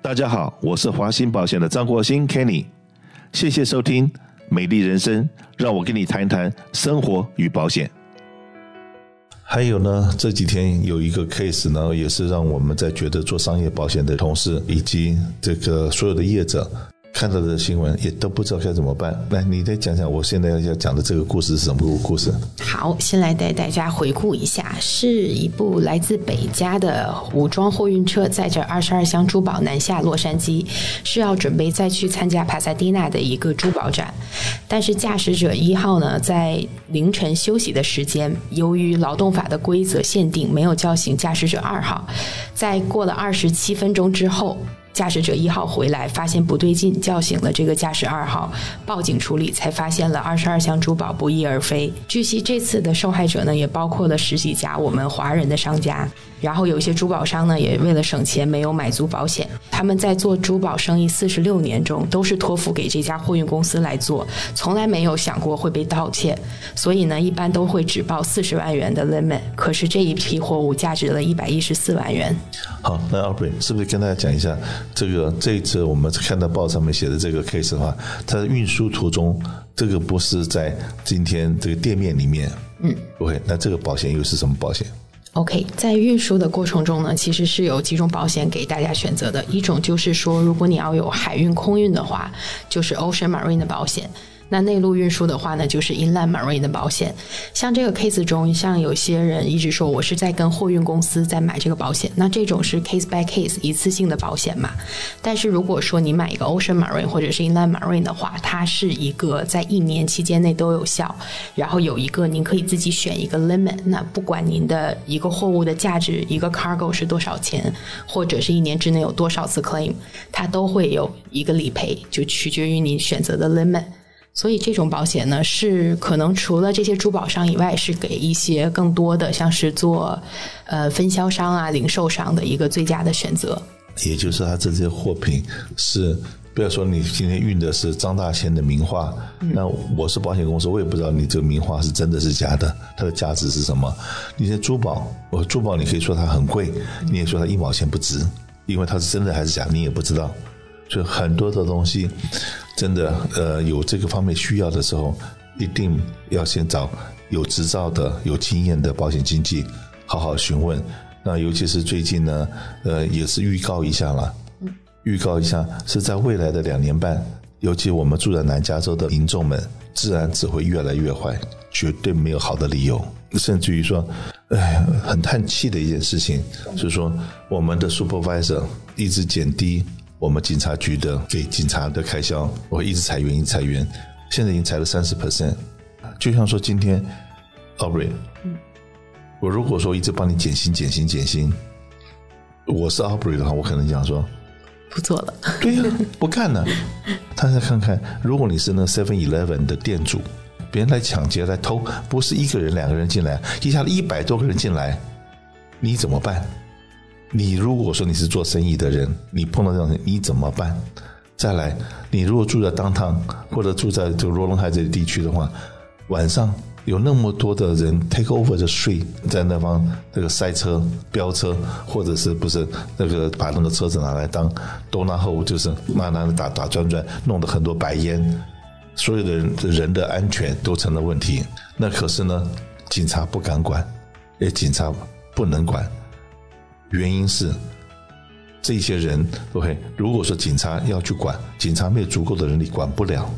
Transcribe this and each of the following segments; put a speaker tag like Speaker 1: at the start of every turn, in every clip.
Speaker 1: 大家好，我是华鑫保险的张国兴 Kenny，谢谢收听美丽人生，让我跟你谈谈生活与保险。还有呢，这几天有一个 case 呢，也是让我们在觉得做商业保险的同事以及这个所有的业者。看到的新闻也都不知道该怎么办。来，你再讲讲我现在要讲的这个故事是什么故事？
Speaker 2: 好，先来带大家回顾一下，是一部来自北加的武装货运车载着二十二箱珠宝南下洛杉矶，是要准备再去参加帕萨迪纳的一个珠宝展。但是驾驶者一号呢，在凌晨休息的时间，由于劳动法的规则限定，没有叫醒驾驶者二号。在过了二十七分钟之后。驾驶者一号回来，发现不对劲，叫醒了这个驾驶二号，报警处理，才发现了二十二箱珠宝不翼而飞。据悉，这次的受害者呢，也包括了十几家我们华人的商家。然后有些珠宝商呢，也为了省钱，没有买足保险。他们在做珠宝生意四十六年中，都是托付给这家货运公司来做，从来没有想过会被盗窃。所以呢，一般都会只报四十万元的 limit。可是这一批货物价值了一百一十四万元。
Speaker 1: 好，那 Aubrey 是不是跟大家讲一下，这个这一次我们看到报上面写的这个 case 的话，它的运输途中，这个不是在今天这个店面里面。嗯，OK，那这个保险又是什么保险
Speaker 2: ？OK，在运输的过程中呢，其实是有几种保险给大家选择的。一种就是说，如果你要有海运、空运的话，就是 Ocean Marine 的保险。那内陆运输的话呢，就是 Inland Marine 的保险。像这个 case 中，像有些人一直说我是在跟货运公司在买这个保险，那这种是 case by case 一次性的保险嘛。但是如果说你买一个 Ocean Marine 或者是 Inland Marine 的话，它是一个在一年期间内都有效，然后有一个您可以自己选一个 limit。那不管您的一个货物的价值，一个 cargo 是多少钱，或者是一年之内有多少次 claim，它都会有一个理赔，就取决于你选择的 limit。所以这种保险呢，是可能除了这些珠宝商以外，是给一些更多的像是做呃分销商啊、零售商的一个最佳的选择。
Speaker 1: 也就是他这些货品是，不要说你今天运的是张大千的名画，嗯、那我是保险公司，我也不知道你这个名画是真的是假的，它的价值是什么？你些珠宝，我珠宝你可以说它很贵，你也说它一毛钱不值，因为它是真的还是假，你也不知道。所以很多的东西。真的，呃，有这个方面需要的时候，一定要先找有执照的、有经验的保险经纪，好好询问。那尤其是最近呢，呃，也是预告一下了，预告一下是在未来的两年半，尤其我们住在南加州的民众们，自然只会越来越坏，绝对没有好的理由。甚至于说，哎，很叹气的一件事情，就是说我们的 supervisor 一直减低。我们警察局的给警察的开销，我会一直裁员，一直裁员，现在已经裁了三十 percent。就像说今天，Aubrey，我如果说一直帮你减薪、减薪、减薪，我是 Aubrey 的话，我可能讲说
Speaker 2: 不做了。
Speaker 1: 对呀、啊，不干了。大家看看，如果你是那 Seven Eleven 的店主，别人来抢劫、来偷，不是一个人、两个人进来，一下子一百多个人进来，你怎么办？你如果说你是做生意的人，你碰到这种事你怎么办？再来，你如果住在当趟或者住在这个罗龙海这个地区的话，晚上有那么多的人 take over the street，在那方那个塞车、飙车，或者是不是那个把那个车子拿来当 donut hole，就是拿拿打打转转，弄得很多白烟，所有的人人的安全都成了问题。那可是呢，警察不敢管，也警察不能管。原因是这些人，OK，如果说警察要去管，警察没有足够的人力管不了。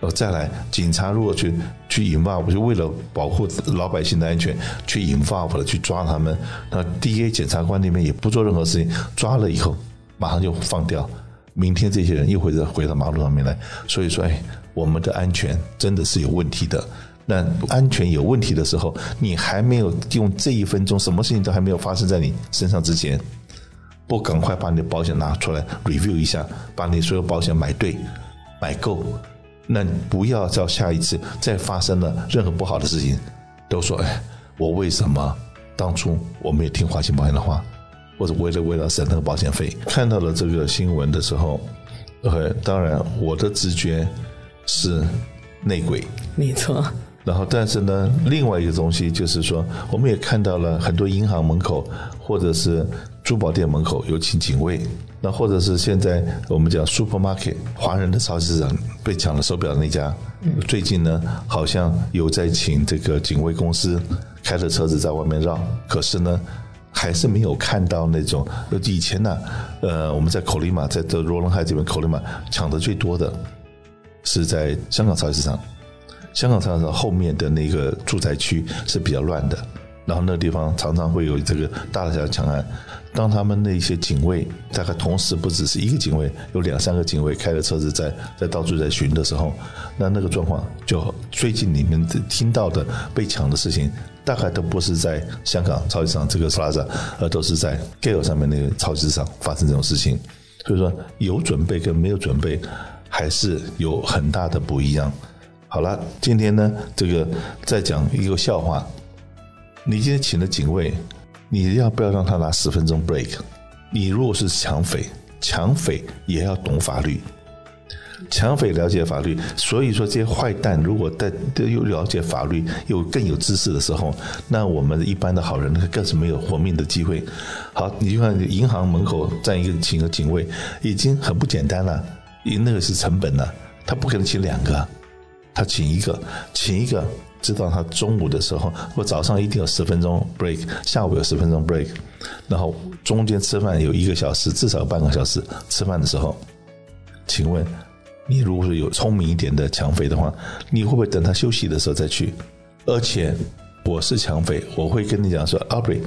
Speaker 1: 呃，再来，警察如果去去引爆，就为了保护老百姓的安全，去引爆了去抓他们，那 DA 检察官那边也不做任何事情，抓了以后马上就放掉，明天这些人又会再回到马路上面来。所以说，哎，我们的安全真的是有问题的。那安全有问题的时候，你还没有用这一分钟，什么事情都还没有发生在你身上之前，不赶快把你的保险拿出来 review 一下，把你所有保险买对、买够，那不要到下一次再发生了任何不好的事情，都说哎，我为什么当初我没有听华兴保险的话，或者为了为了省那个保险费？看到了这个新闻的时候，OK，当然我的直觉是内鬼，
Speaker 2: 没错。
Speaker 1: 然后，但是呢，另外一个东西就是说，我们也看到了很多银行门口或者是珠宝店门口有请警卫，那或者是现在我们讲 supermarket 华人的超级市场被抢了手表那家，最近呢好像有在请这个警卫公司开着车子在外面绕，可是呢还是没有看到那种以前呢，呃，我们在 Colima 在这罗伦海这边 Colima 抢的最多的是在香港超级市场，香港超级市场后面的那个住宅区是比较乱的。然后那个地方常常会有这个大大小小抢案，当他们那些警卫大概同时不只是一个警卫，有两三个警卫开着车子在在到处在巡的时候，那那个状况就最近你们听到的被抢的事情，大概都不是在香港超级市场这个 Plaza，而都是在 Gale 上面那个超级市场发生这种事情。所以说有准备跟没有准备还是有很大的不一样。好了，今天呢这个再讲一个笑话。你今天请了警卫，你要不要让他拿十分钟 break？你如果是抢匪，抢匪也要懂法律，抢匪了解法律，所以说这些坏蛋如果在又了解法律又更有知识的时候，那我们一般的好人更是没有活命的机会。好，你就看银行门口站一个请个警卫，已经很不简单了，因那个是成本了，他不可能请两个，他请一个，请一个。知道他中午的时候，或早上一定有十分钟 break，下午有十分钟 break，然后中间吃饭有一个小时，至少半个小时。吃饭的时候，请问你如果是有聪明一点的抢匪的话，你会不会等他休息的时候再去？而且我是抢匪，我会跟你讲说，Aubrey，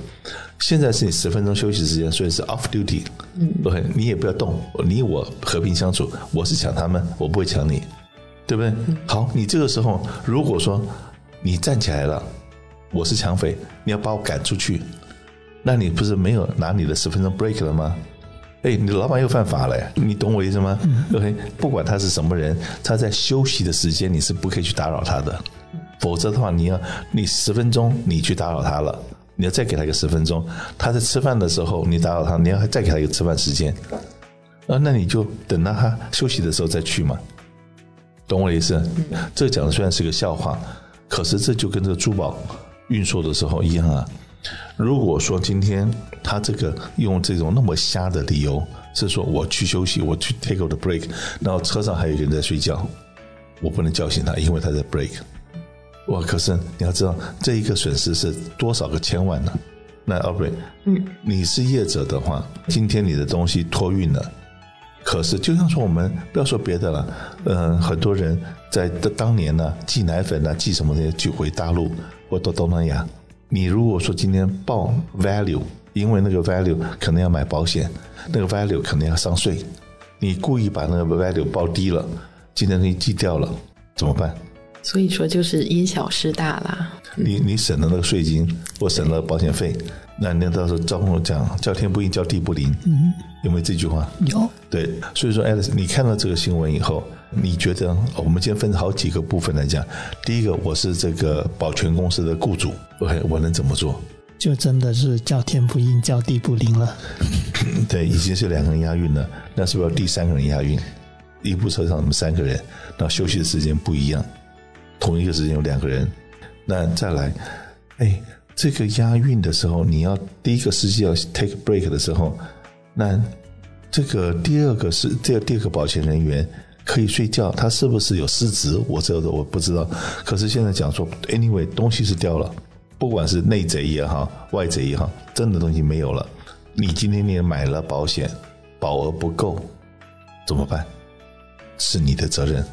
Speaker 1: 现在是你十分钟休息时间，所以是 off duty，嗯，OK，你也不要动，你我和平相处。我是抢他们，我不会抢你，对不对？好，你这个时候如果说。你站起来了，我是抢匪，你要把我赶出去，那你不是没有拿你的十分钟 break 了吗？哎，你的老板又犯法了，你懂我意思吗？OK，不管他是什么人，他在休息的时间你是不可以去打扰他的，否则的话，你要你十分钟你去打扰他了，你要再给他一个十分钟，他在吃饭的时候你打扰他，你要再给他一个吃饭时间，啊，那你就等到他休息的时候再去嘛，懂我意思？这讲的虽然是个笑话。可是这就跟这个珠宝运输的时候一样啊！如果说今天他这个用这种那么瞎的理由，是说我去休息，我去 take a break，然后车上还有一个人在睡觉，我不能叫醒他，因为他在 break。哇！可是你要知道，这一个损失是多少个千万呢？那 Aubrey，嗯，你是业者的话，今天你的东西托运了。可是，就像说我们不要说别的了，嗯，很多人在的当年呢，寄奶粉啊，寄什么的，寄回大陆或到东南亚。你如果说今天报 value，因为那个 value 可能要买保险，那个 value 可能要上税，你故意把那个 value 报低了，今天你寄掉了，怎么办？
Speaker 2: 所以说就是因小失大啦。
Speaker 1: 你你省了那个税金，或省了保险费。那那到时候招工讲叫天不应，叫地不灵，嗯，有没有这句话？
Speaker 2: 有。
Speaker 1: 对，所以说，Alice，你看到这个新闻以后，你觉得我们今天分好几个部分来讲。第一个，我是这个保全公司的雇主，OK，我能怎么做？
Speaker 3: 就真的是叫天不应，叫地不灵了。
Speaker 1: 对，已经是两个人押运了，那是不是要第三个人押运？一部车上我们三个人，那休息的时间不一样，同一个时间有两个人，那再来，哎。这个押运的时候，你要第一个司机要 take break 的时候，那这个第二个是这个第二个保险人员可以睡觉，他是不是有失职？我这个我不知道。可是现在讲说，anyway 东西是掉了，不管是内贼也好，外贼也好，真的东西没有了。你今天你买了保险，保额不够，怎么办？是你的责任，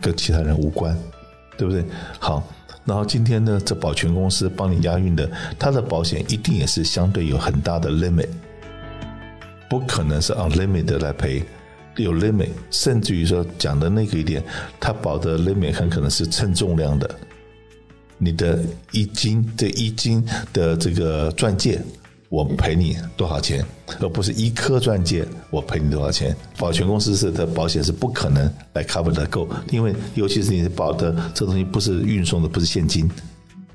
Speaker 1: 跟其他人无关，对不对？好。然后今天呢，这保全公司帮你押运的，它的保险一定也是相对有很大的 limit，不可能是 unlimited 来赔，有 limit，甚至于说讲的那个一点，它保的 limit 很可能是称重量的，你的一斤这一斤的这个钻戒。我赔你多少钱，而不是一颗钻戒我赔你多少钱。保全公司是的保险是不可能来 cover 的够，因为尤其是你保的这东西不是运送的，不是现金，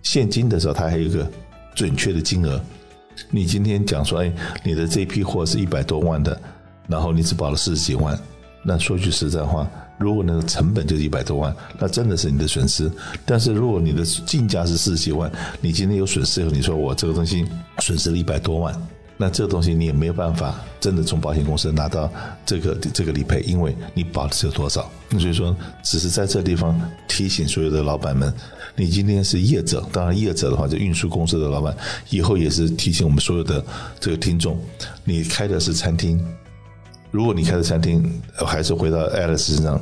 Speaker 1: 现金的时候它还有一个准确的金额。你今天讲说，哎，你的这批货是一百多万的，然后你只保了四十几万，那说句实在话。如果那个成本就是一百多万，那真的是你的损失。但是如果你的进价是四十几万，你今天有损失后，你说我这个东西损失了一百多万，那这个东西你也没有办法真的从保险公司拿到这个这个理赔，因为你保的是有多少。那所以说，只是在这地方提醒所有的老板们，你今天是业者，当然业者的话，就运输公司的老板，以后也是提醒我们所有的这个听众，你开的是餐厅，如果你开的餐厅，还是回到 Alice 身上，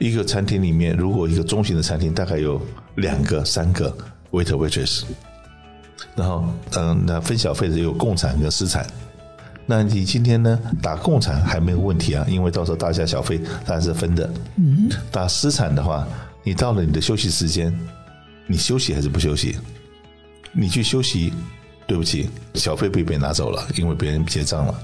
Speaker 1: 一个餐厅里面，如果一个中型的餐厅大概有两个、三个 waiter waitress。然后，嗯，那分小费的有共产跟私产。那你今天呢，打共产还没有问题啊，因为到时候大家小费当然是分的。嗯。打私产的话，你到了你的休息时间，你休息还是不休息？你去休息，对不起，小费被别人拿走了，因为别人结账了。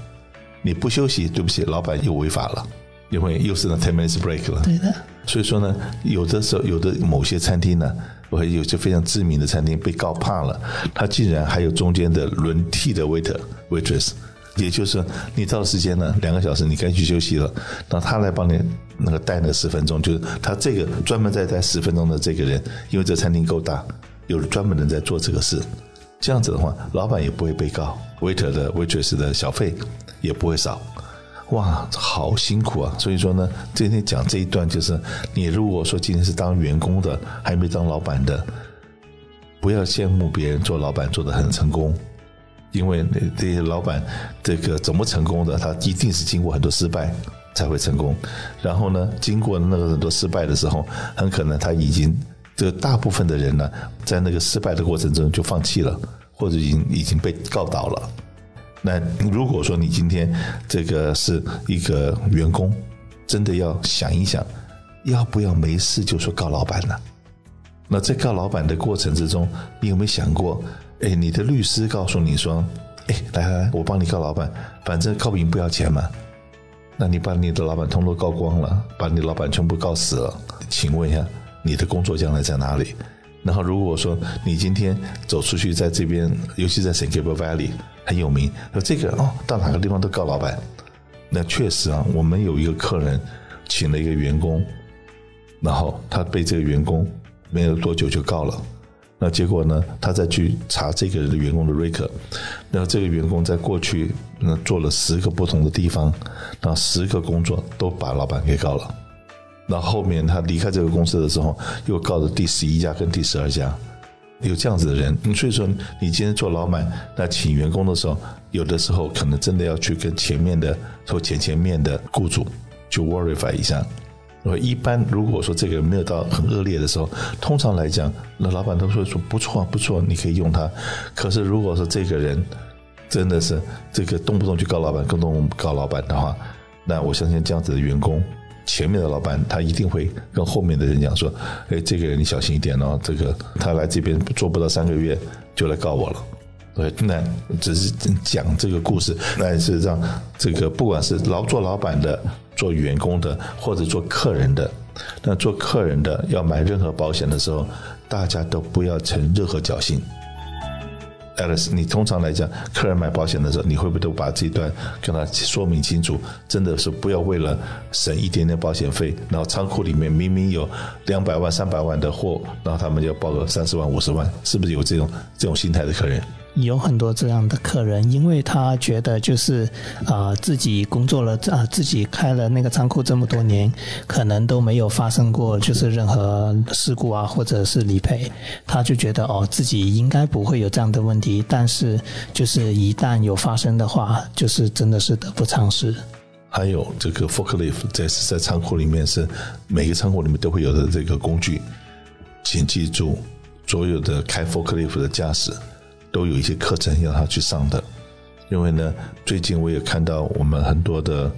Speaker 1: 你不休息，对不起，老板又违法了，因为又是那 ten minutes break 了。
Speaker 3: 对的。
Speaker 1: 所以说呢，有的时候，有的某些餐厅呢。我有些非常知名的餐厅被告怕了，他竟然还有中间的轮替的 waiter waitress，也就是说你到时间呢，两个小时你该去休息了，那他来帮你那个带那十分钟，就是他这个专门在带十分钟的这个人，因为这餐厅够大，有专门人在做这个事，这样子的话，老板也不会被告，waiter 的 waitress 的小费也不会少。哇，好辛苦啊！所以说呢，今天讲这一段就是，你如果说今天是当员工的，还没当老板的，不要羡慕别人做老板做得很成功，因为这些老板这个怎么成功的，他一定是经过很多失败才会成功。然后呢，经过那个很多失败的时候，很可能他已经这个大部分的人呢，在那个失败的过程中就放弃了，或者已经已经被告倒了。那如果说你今天这个是一个员工，真的要想一想，要不要没事就说告老板呢？那在告老板的过程之中，你有没有想过？哎，你的律师告诉你说，哎，来来来，我帮你告老板，反正告不赢不要钱嘛。那你把你的老板通通告光了，把你老板全部告死了，请问一下，你的工作将来在哪里？然后如果说你今天走出去，在这边，尤其在 San Gabriel Valley。很有名，说这个哦，到哪个地方都告老板。那确实啊，我们有一个客人请了一个员工，然后他被这个员工没有多久就告了。那结果呢，他再去查这个的员工的 record，然后这个员工在过去那做了十个不同的地方，那十个工作都把老板给告了。那后面他离开这个公司的时候，又告了第十一家跟第十二家。有这样子的人，所以说你今天做老板，那请员工的时候，有的时候可能真的要去跟前面的或前前面的雇主去 verify 一下。我一般如果说这个没有到很恶劣的时候，通常来讲，那老板都会说不错不错，你可以用他。可是如果说这个人真的是这个动不动就告老板，动不动告老板的话，那我相信这样子的员工。前面的老板他一定会跟后面的人讲说：“哎，这个人你小心一点哦，这个他来这边做不到三个月就来告我了。”对，那只是讲这个故事，那是让这个不管是老做老板的、做员工的或者做客人的，那做客人的要买任何保险的时候，大家都不要存任何侥幸。Alice，你通常来讲，客人买保险的时候，你会不会都把这一段跟他说明清楚？真的是不要为了省一点点保险费，然后仓库里面明明有两百万、三百万的货，然后他们就报个三十万、五十万，是不是有这种这种心态的客人？
Speaker 3: 有很多这样的客人，因为他觉得就是啊、自己工作了啊、自己开了那个仓库这么多年，可能都没有发生过就是任何事故啊，或者是理赔，他就觉得哦，自己应该不会有这样的问题。但是就是一旦有发生的话，就是真的是得不偿失。
Speaker 1: 还有这个 forklift 在在仓库里面是每个仓库里面都会有的这个工具，请记住，所有的开 forklift 的驾驶。都有一些课程要他去上的，因为呢，最近我也看到我们很多的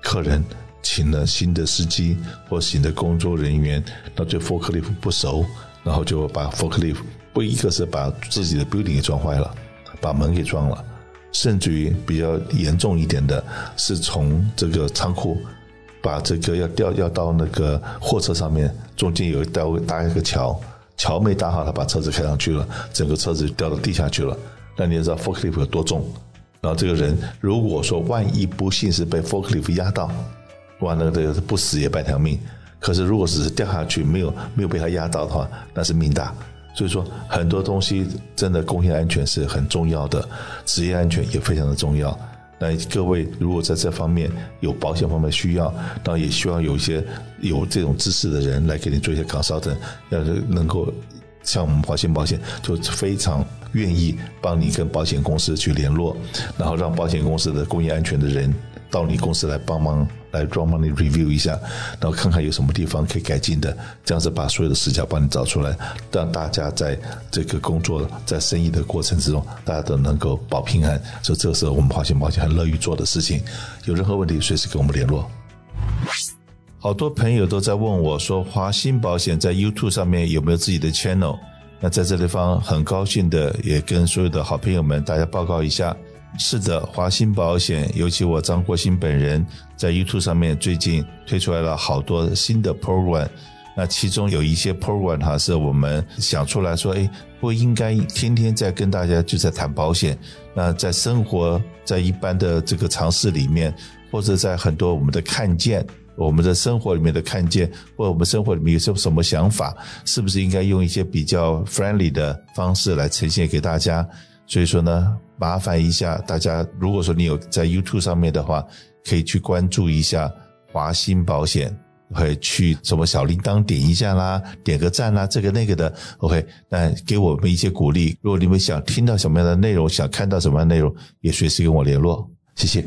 Speaker 1: 客人请了新的司机或新的工作人员，那对 forklift 不熟，然后就把 forklift 不一个是把自己的 building 给撞坏了，把门给撞了，甚至于比较严重一点的是从这个仓库把这个要吊要到那个货车上面，中间有一道搭一个桥。桥没搭好，他把车子开上去了，整个车子掉到地下去了。那你也知道 forklift 有多重？然后这个人如果说万一不幸是被 forklift 压到，哇，那个这个不死也半条命。可是如果只是掉下去，没有没有被他压到的话，那是命大。所以说，很多东西真的工业安全是很重要的，职业安全也非常的重要。那各位如果在这方面有保险方面需要，当然也希望有一些有这种知识的人来给你做一些 consultant，要是能够像我们华信保险，就非常愿意帮你跟保险公司去联络，然后让保险公司的工业安全的人。到你公司来帮忙，来专门帮你 review 一下，然后看看有什么地方可以改进的，这样子把所有的死角帮你找出来，让大家在这个工作、在生意的过程之中，大家都能够保平安。所以这个时候，我们华信保险很乐于做的事情。有任何问题，随时跟我们联络。好多朋友都在问我说，华信保险在 YouTube 上面有没有自己的 channel？那在这地方很高兴的，也跟所有的好朋友们大家报告一下。是的，华鑫保险，尤其我张国兴本人在 YouTube 上面最近推出来了好多新的 program，那其中有一些 program 哈，是我们想出来说，哎，不应该天天在跟大家就在谈保险，那在生活在一般的这个常识里面，或者在很多我们的看见，我们的生活里面的看见，或者我们生活里面有什么什么想法，是不是应该用一些比较 friendly 的方式来呈现给大家？所以说呢，麻烦一下大家，如果说你有在 YouTube 上面的话，可以去关注一下华鑫保险，OK，去什么小铃铛点一下啦，点个赞啦，这个那个的，OK，那给我们一些鼓励。如果你们想听到什么样的内容，想看到什么样的内容，也随时跟我联络，谢谢。